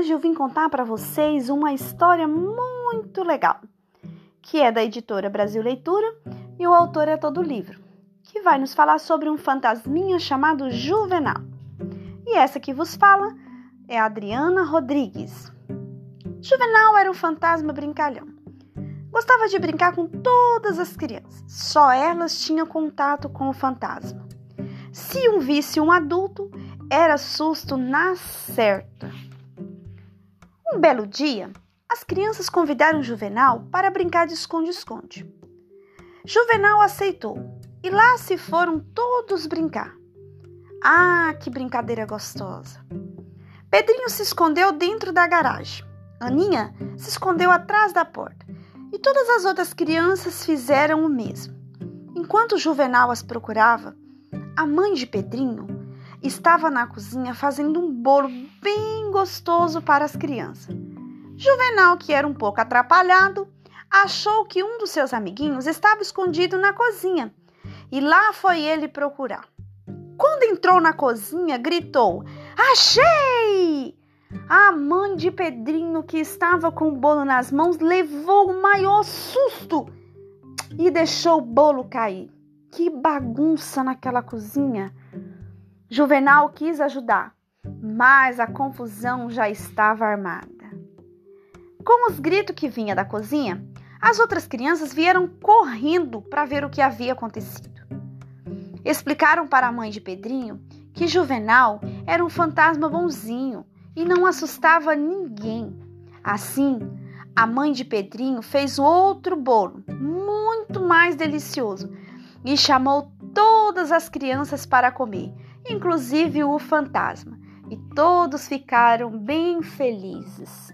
Hoje eu vim contar para vocês uma história muito legal, que é da editora Brasil Leitura e o autor é todo livro, que vai nos falar sobre um fantasminha chamado Juvenal. E essa que vos fala é Adriana Rodrigues. Juvenal era um fantasma brincalhão. Gostava de brincar com todas as crianças, só elas tinham contato com o fantasma. Se um visse um adulto, era susto na certa. Um belo dia, as crianças convidaram Juvenal para brincar de esconde-esconde. Juvenal aceitou e lá se foram todos brincar. Ah, que brincadeira gostosa! Pedrinho se escondeu dentro da garagem. Aninha se escondeu atrás da porta. E todas as outras crianças fizeram o mesmo. Enquanto Juvenal as procurava, a mãe de Pedrinho estava na cozinha fazendo um bolo bem gostoso para as crianças. Juvenal, que era um pouco atrapalhado, achou que um dos seus amiguinhos estava escondido na cozinha e lá foi ele procurar. Quando entrou na cozinha, gritou: Achei! A mãe de Pedrinho, que estava com o bolo nas mãos, levou o maior susto e deixou o bolo cair. Que bagunça naquela cozinha! Juvenal quis ajudar, mas a confusão já estava armada. Com os gritos que vinha da cozinha, as outras crianças vieram correndo para ver o que havia acontecido. Explicaram para a mãe de Pedrinho que Juvenal era um fantasma bonzinho e não assustava ninguém. Assim, a mãe de Pedrinho fez outro bolo, muito mais delicioso, e chamou todas as crianças para comer inclusive o fantasma, e todos ficaram bem felizes.